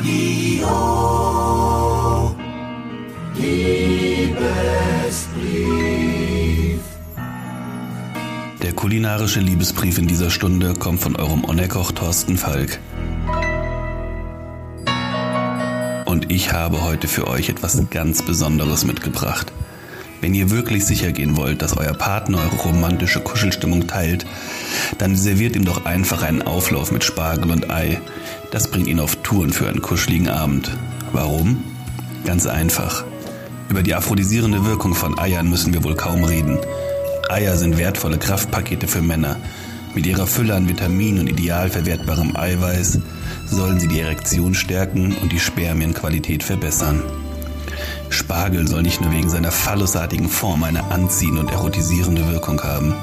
Radio. Liebesbrief. Der kulinarische Liebesbrief in dieser Stunde kommt von eurem Onnekoch Thorsten Falk. Und ich habe heute für euch etwas ganz Besonderes mitgebracht. Wenn ihr wirklich sicher gehen wollt, dass euer Partner eure romantische Kuschelstimmung teilt, dann serviert ihm doch einfach einen Auflauf mit Spargel und Ei. Das bringt ihn auf Touren für einen kuscheligen Abend. Warum? Ganz einfach. Über die aphrodisierende Wirkung von Eiern müssen wir wohl kaum reden. Eier sind wertvolle Kraftpakete für Männer. Mit ihrer Fülle an Vitaminen und ideal verwertbarem Eiweiß sollen sie die Erektion stärken und die Spermienqualität verbessern. Spargel soll nicht nur wegen seiner phallusartigen Form eine anziehende und erotisierende Wirkung haben,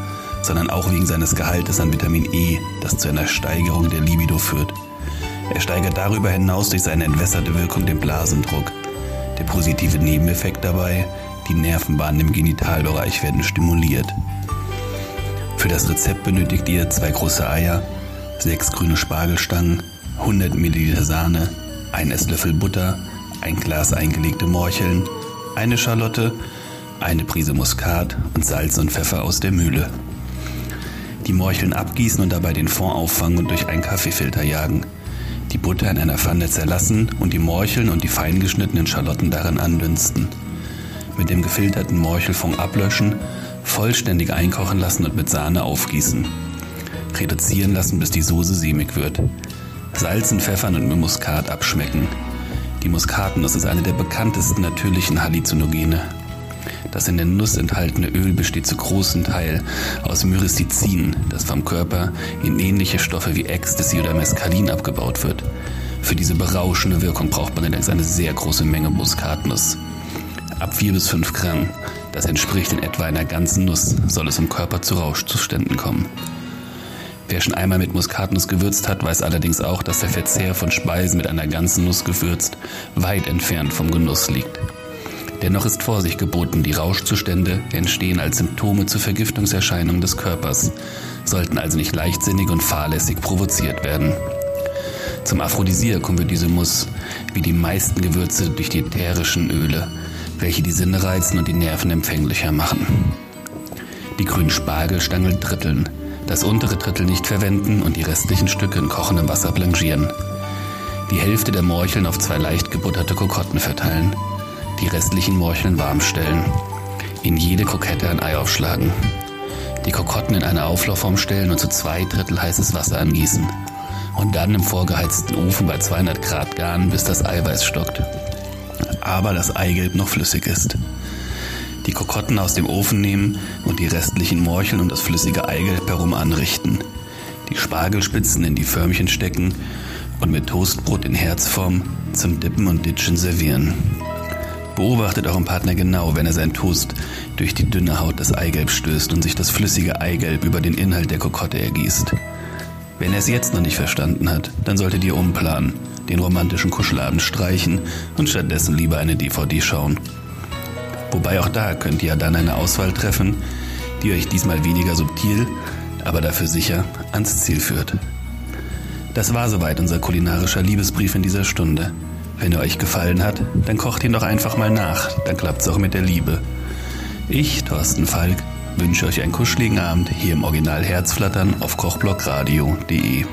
sondern auch wegen seines Gehaltes an Vitamin E, das zu einer Steigerung der Libido führt. Er steigert darüber hinaus durch seine entwässerte Wirkung den Blasendruck. Der positive Nebeneffekt dabei, die Nervenbahnen im Genitalbereich werden stimuliert. Für das Rezept benötigt ihr zwei große Eier, sechs grüne Spargelstangen, 100 Milliliter Sahne, ein Esslöffel Butter, ein Glas eingelegte Morcheln, eine Schalotte, eine Prise Muskat und Salz und Pfeffer aus der Mühle. Die Morcheln abgießen und dabei den Fond auffangen und durch einen Kaffeefilter jagen. Die Butter in einer Pfanne zerlassen und die Morcheln und die fein geschnittenen Schalotten darin andünsten. Mit dem gefilterten Morchelfond ablöschen, vollständig einkochen lassen und mit Sahne aufgießen. Reduzieren lassen, bis die Soße sämig wird. Salzen, pfeffern und mit Muskat abschmecken. Die Muskatnuss ist eine der bekanntesten natürlichen Halluzinogene. Das in der Nuss enthaltene Öl besteht zu großem Teil aus Myricin, das vom Körper in ähnliche Stoffe wie Ecstasy oder Mescalin abgebaut wird. Für diese berauschende Wirkung braucht man allerdings eine sehr große Menge Muskatnuss. Ab 4 bis 5 Gramm, das entspricht in etwa einer ganzen Nuss, soll es im Körper zu Rauschzuständen kommen. Wer schon einmal mit Muskatnuss gewürzt hat, weiß allerdings auch, dass der Verzehr von Speisen mit einer ganzen Nuss gewürzt weit entfernt vom Genuss liegt. Dennoch ist Vorsicht geboten, die Rauschzustände entstehen als Symptome zu Vergiftungserscheinungen des Körpers, sollten also nicht leichtsinnig und fahrlässig provoziert werden. Zum Aphrodisiakum wird diese Muss, wie die meisten Gewürze, durch die ätherischen Öle, welche die Sinne reizen und die Nerven empfänglicher machen. Die grünen Spargelstangen dritteln, das untere Drittel nicht verwenden und die restlichen Stücke in kochendem Wasser blanchieren. Die Hälfte der Morcheln auf zwei leicht gebutterte Kokotten verteilen. Die restlichen Morcheln warm stellen. In jede Kokette ein Ei aufschlagen. Die Kokotten in eine Auflaufform stellen und zu zwei Drittel heißes Wasser angießen. Und dann im vorgeheizten Ofen bei 200 Grad garen, bis das Eiweiß stockt. Aber das Eigelb noch flüssig ist die Kokotten aus dem Ofen nehmen und die restlichen Morcheln und das flüssige Eigelb herum anrichten. Die Spargelspitzen in die Förmchen stecken und mit Toastbrot in Herzform zum Dippen und Ditschen servieren. Beobachtet euren Partner genau, wenn er sein Toast durch die dünne Haut des Eigelbs stößt und sich das flüssige Eigelb über den Inhalt der Kokotte ergießt. Wenn er es jetzt noch nicht verstanden hat, dann solltet ihr umplanen, den romantischen Kuschelabend streichen und stattdessen lieber eine DVD schauen. Wobei auch da könnt ihr dann eine Auswahl treffen, die euch diesmal weniger subtil, aber dafür sicher ans Ziel führt. Das war soweit unser kulinarischer Liebesbrief in dieser Stunde. Wenn er euch gefallen hat, dann kocht ihn doch einfach mal nach, dann klappt's auch mit der Liebe. Ich, Thorsten Falk, wünsche euch einen kuscheligen Abend hier im Original Herzflattern auf kochblockradio.de.